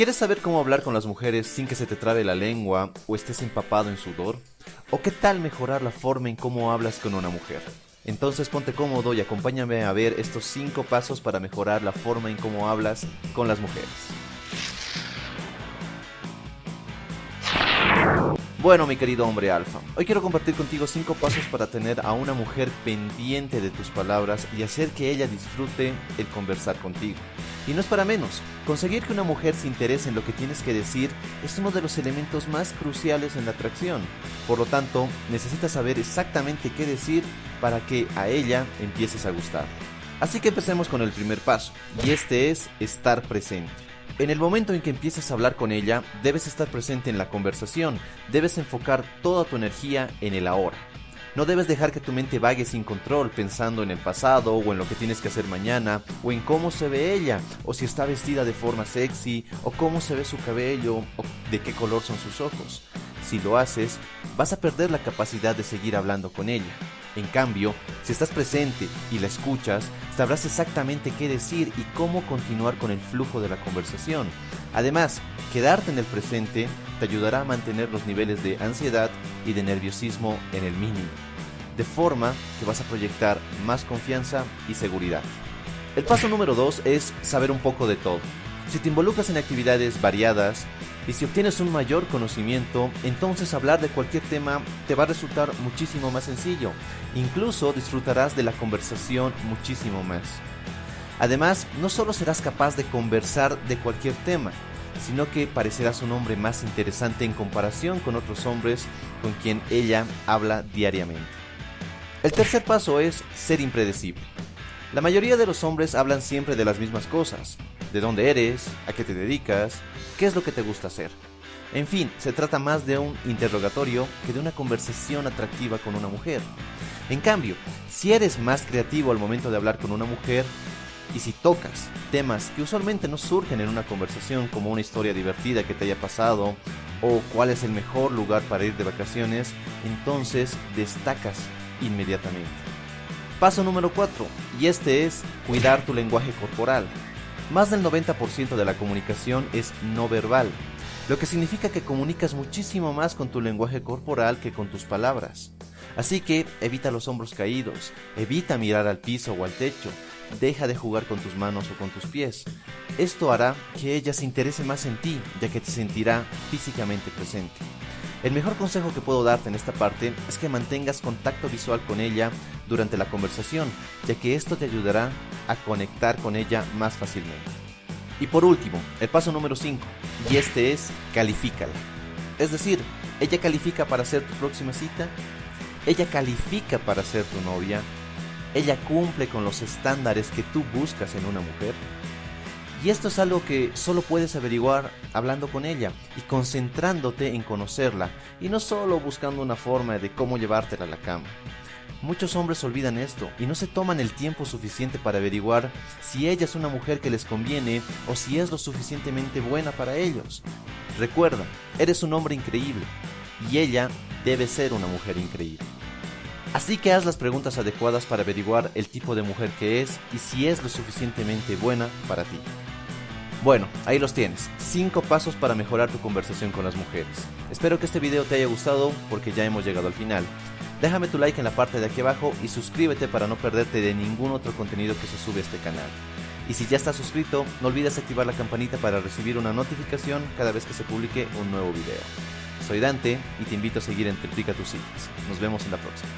¿Quieres saber cómo hablar con las mujeres sin que se te trabe la lengua o estés empapado en sudor? ¿O qué tal mejorar la forma en cómo hablas con una mujer? Entonces ponte cómodo y acompáñame a ver estos 5 pasos para mejorar la forma en cómo hablas con las mujeres. Bueno, mi querido hombre alfa, hoy quiero compartir contigo 5 pasos para tener a una mujer pendiente de tus palabras y hacer que ella disfrute el conversar contigo. Y no es para menos, conseguir que una mujer se interese en lo que tienes que decir es uno de los elementos más cruciales en la atracción. Por lo tanto, necesitas saber exactamente qué decir para que a ella empieces a gustar. Así que empecemos con el primer paso, y este es estar presente. En el momento en que empieces a hablar con ella, debes estar presente en la conversación, debes enfocar toda tu energía en el ahora. No debes dejar que tu mente vague sin control pensando en el pasado o en lo que tienes que hacer mañana o en cómo se ve ella o si está vestida de forma sexy o cómo se ve su cabello o de qué color son sus ojos. Si lo haces, vas a perder la capacidad de seguir hablando con ella. En cambio, si estás presente y la escuchas, sabrás exactamente qué decir y cómo continuar con el flujo de la conversación. Además, quedarte en el presente te ayudará a mantener los niveles de ansiedad y de nerviosismo en el mínimo, de forma que vas a proyectar más confianza y seguridad. El paso número 2 es saber un poco de todo. Si te involucras en actividades variadas, y si obtienes un mayor conocimiento, entonces hablar de cualquier tema te va a resultar muchísimo más sencillo. Incluso disfrutarás de la conversación muchísimo más. Además, no solo serás capaz de conversar de cualquier tema, sino que parecerás un hombre más interesante en comparación con otros hombres con quien ella habla diariamente. El tercer paso es ser impredecible. La mayoría de los hombres hablan siempre de las mismas cosas, de dónde eres, a qué te dedicas, qué es lo que te gusta hacer. En fin, se trata más de un interrogatorio que de una conversación atractiva con una mujer. En cambio, si eres más creativo al momento de hablar con una mujer, y si tocas temas que usualmente no surgen en una conversación como una historia divertida que te haya pasado o cuál es el mejor lugar para ir de vacaciones, entonces destacas inmediatamente. Paso número 4, y este es cuidar tu lenguaje corporal. Más del 90% de la comunicación es no verbal, lo que significa que comunicas muchísimo más con tu lenguaje corporal que con tus palabras. Así que evita los hombros caídos, evita mirar al piso o al techo, deja de jugar con tus manos o con tus pies. Esto hará que ella se interese más en ti, ya que te sentirá físicamente presente. El mejor consejo que puedo darte en esta parte es que mantengas contacto visual con ella durante la conversación, ya que esto te ayudará a conectar con ella más fácilmente. Y por último, el paso número 5, y este es califícala. Es decir, ella califica para ser tu próxima cita, ella califica para ser tu novia, ella cumple con los estándares que tú buscas en una mujer. Y esto es algo que solo puedes averiguar hablando con ella y concentrándote en conocerla y no solo buscando una forma de cómo llevártela a la cama. Muchos hombres olvidan esto y no se toman el tiempo suficiente para averiguar si ella es una mujer que les conviene o si es lo suficientemente buena para ellos. Recuerda, eres un hombre increíble y ella debe ser una mujer increíble. Así que haz las preguntas adecuadas para averiguar el tipo de mujer que es y si es lo suficientemente buena para ti. Bueno, ahí los tienes, 5 pasos para mejorar tu conversación con las mujeres. Espero que este video te haya gustado porque ya hemos llegado al final. Déjame tu like en la parte de aquí abajo y suscríbete para no perderte de ningún otro contenido que se sube a este canal. Y si ya estás suscrito, no olvides activar la campanita para recibir una notificación cada vez que se publique un nuevo video. Soy Dante y te invito a seguir en Triplica tus citas. Nos vemos en la próxima.